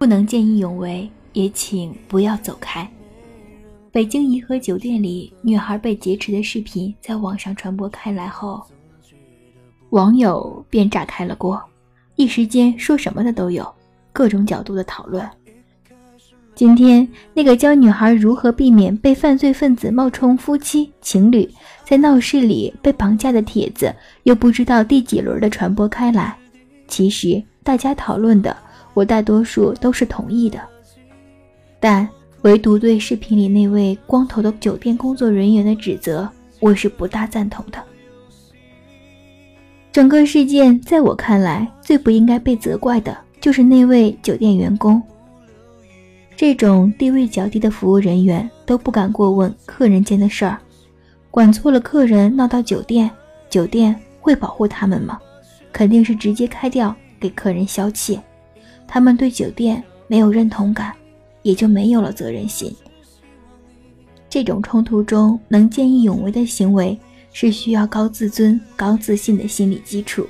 不能见义勇为，也请不要走开。北京颐和酒店里女孩被劫持的视频在网上传播开来后，网友便炸开了锅，一时间说什么的都有，各种角度的讨论。今天那个教女孩如何避免被犯罪分子冒充夫妻情侣，在闹市里被绑架的帖子，又不知道第几轮的传播开来。其实大家讨论的。我大多数都是同意的，但唯独对视频里那位光头的酒店工作人员的指责，我是不大赞同的。整个事件在我看来，最不应该被责怪的就是那位酒店员工。这种地位较低的服务人员都不敢过问客人间的事儿，管错了客人闹到酒店，酒店会保护他们吗？肯定是直接开掉，给客人消气。他们对酒店没有认同感，也就没有了责任心。这种冲突中能见义勇为的行为，是需要高自尊、高自信的心理基础，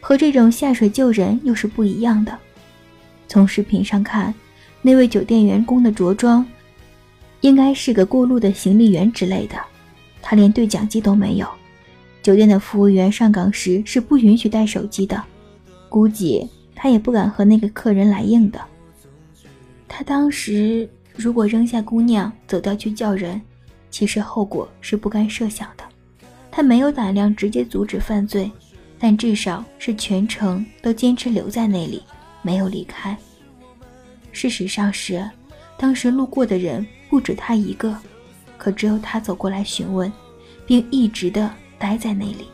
和这种下水救人又是不一样的。从视频上看，那位酒店员工的着装，应该是个过路的行李员之类的，他连对讲机都没有。酒店的服务员上岗时是不允许带手机的，估计。他也不敢和那个客人来硬的。他当时如果扔下姑娘走掉去叫人，其实后果是不堪设想的。他没有胆量直接阻止犯罪，但至少是全程都坚持留在那里，没有离开。事实上是，当时路过的人不止他一个，可只有他走过来询问，并一直的待在那里，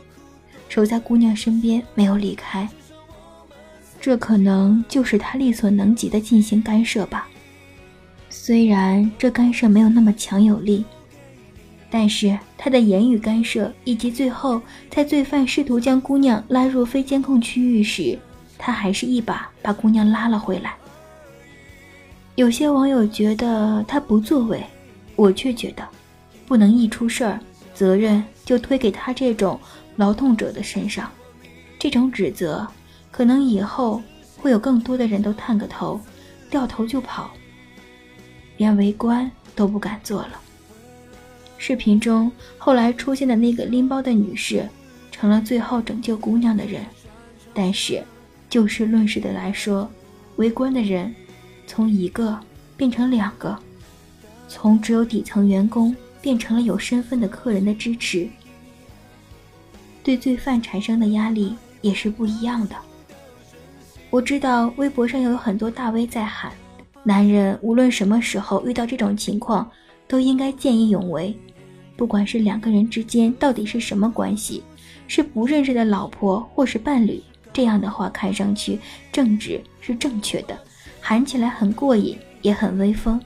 守在姑娘身边，没有离开。这可能就是他力所能及的进行干涉吧。虽然这干涉没有那么强有力，但是他的言语干涉，以及最后在罪犯试图将姑娘拉入非监控区域时，他还是一把把姑娘拉了回来。有些网友觉得他不作为，我却觉得，不能一出事儿，责任就推给他这种劳动者的身上，这种指责。可能以后会有更多的人都探个头，掉头就跑，连围观都不敢做了。视频中后来出现的那个拎包的女士，成了最后拯救姑娘的人。但是就事论事的来说，围观的人从一个变成两个，从只有底层员工变成了有身份的客人的支持，对罪犯产生的压力也是不一样的。我知道微博上有很多大 V 在喊，男人无论什么时候遇到这种情况，都应该见义勇为，不管是两个人之间到底是什么关系，是不认识的老婆或是伴侣，这样的话看上去正直是正确的，喊起来很过瘾，也很威风。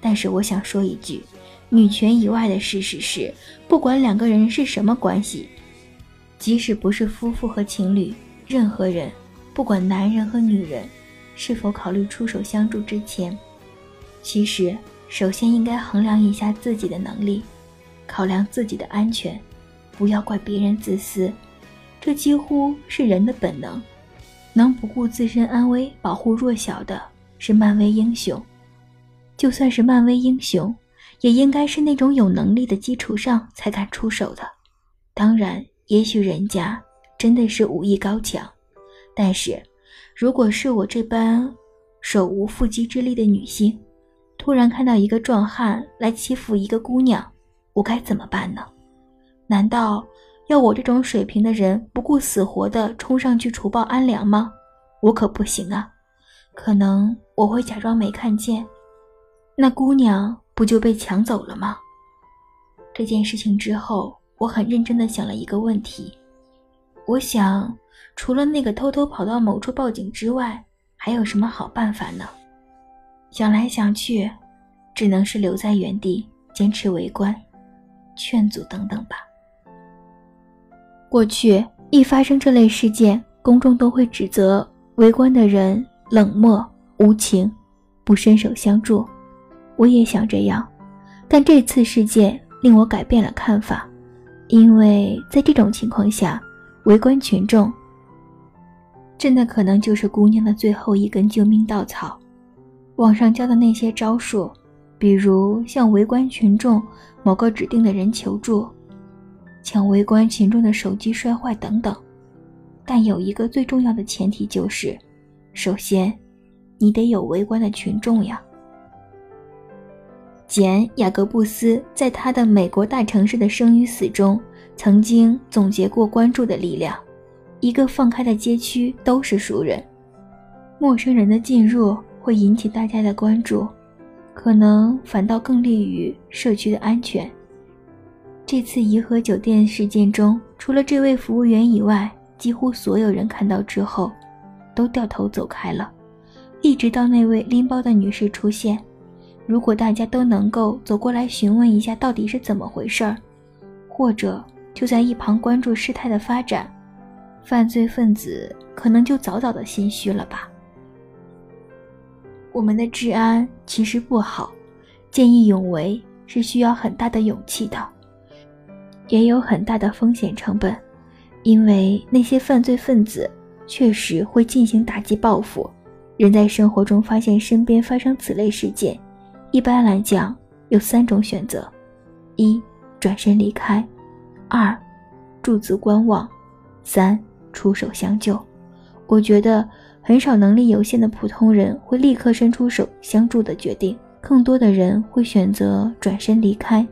但是我想说一句，女权以外的事实是，不管两个人是什么关系，即使不是夫妇和情侣，任何人。不管男人和女人是否考虑出手相助之前，其实首先应该衡量一下自己的能力，考量自己的安全，不要怪别人自私，这几乎是人的本能。能不顾自身安危保护弱小的是漫威英雄，就算是漫威英雄，也应该是那种有能力的基础上才敢出手的。当然，也许人家真的是武艺高强。但是，如果是我这般手无缚鸡之力的女性，突然看到一个壮汉来欺负一个姑娘，我该怎么办呢？难道要我这种水平的人不顾死活的冲上去除暴安良吗？我可不行啊！可能我会假装没看见，那姑娘不就被抢走了吗？这件事情之后，我很认真的想了一个问题，我想。除了那个偷偷跑到某处报警之外，还有什么好办法呢？想来想去，只能是留在原地坚持围观、劝阻等等吧。过去一发生这类事件，公众都会指责围观的人冷漠无情，不伸手相助。我也想这样，但这次事件令我改变了看法，因为在这种情况下，围观群众。真的可能就是姑娘的最后一根救命稻草。网上教的那些招数，比如向围观群众某个指定的人求助，抢围观群众的手机摔坏等等。但有一个最重要的前提就是，首先，你得有围观的群众呀。简·雅各布斯在他的《美国大城市的生与死》中曾经总结过关注的力量：一个放开的街区都是熟人，陌生人的进入会引起大家的关注，可能反倒更利于社区的安全。这次颐和酒店事件中，除了这位服务员以外，几乎所有人看到之后，都掉头走开了，一直到那位拎包的女士出现。如果大家都能够走过来询问一下到底是怎么回事儿，或者就在一旁关注事态的发展，犯罪分子可能就早早的心虚了吧。我们的治安其实不好，见义勇为是需要很大的勇气的，也有很大的风险成本，因为那些犯罪分子确实会进行打击报复。人在生活中发现身边发生此类事件。一般来讲，有三种选择：一、转身离开；二、驻足观望；三、出手相救。我觉得很少能力有限的普通人会立刻伸出手相助的决定，更多的人会选择转身离开，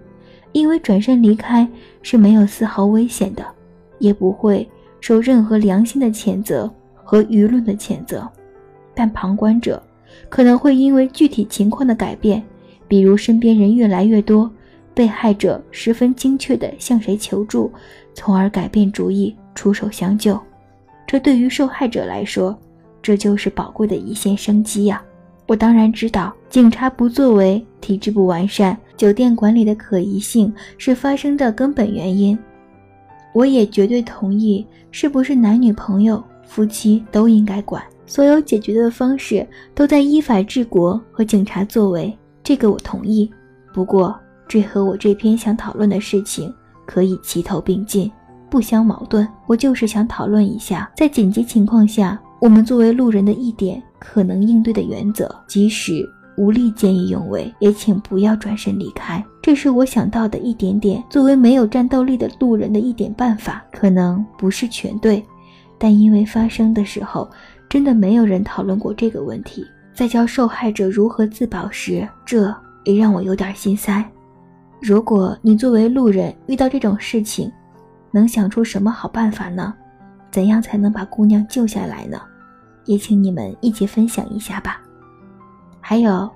因为转身离开是没有丝毫危险的，也不会受任何良心的谴责和舆论的谴责。但旁观者可能会因为具体情况的改变。比如身边人越来越多，被害者十分精确地向谁求助，从而改变主意出手相救。这对于受害者来说，这就是宝贵的一线生机呀！我当然知道，警察不作为、体制不完善、酒店管理的可疑性是发生的根本原因。我也绝对同意，是不是男女朋友、夫妻都应该管？所有解决的方式都在依法治国和警察作为。这个我同意，不过这和我这篇想讨论的事情可以齐头并进，不相矛盾。我就是想讨论一下，在紧急情况下，我们作为路人的一点可能应对的原则。即使无力见义勇为，也请不要转身离开。这是我想到的一点点，作为没有战斗力的路人的一点办法，可能不是全对，但因为发生的时候，真的没有人讨论过这个问题。在教受害者如何自保时，这也让我有点心塞。如果你作为路人遇到这种事情，能想出什么好办法呢？怎样才能把姑娘救下来呢？也请你们一起分享一下吧。还有，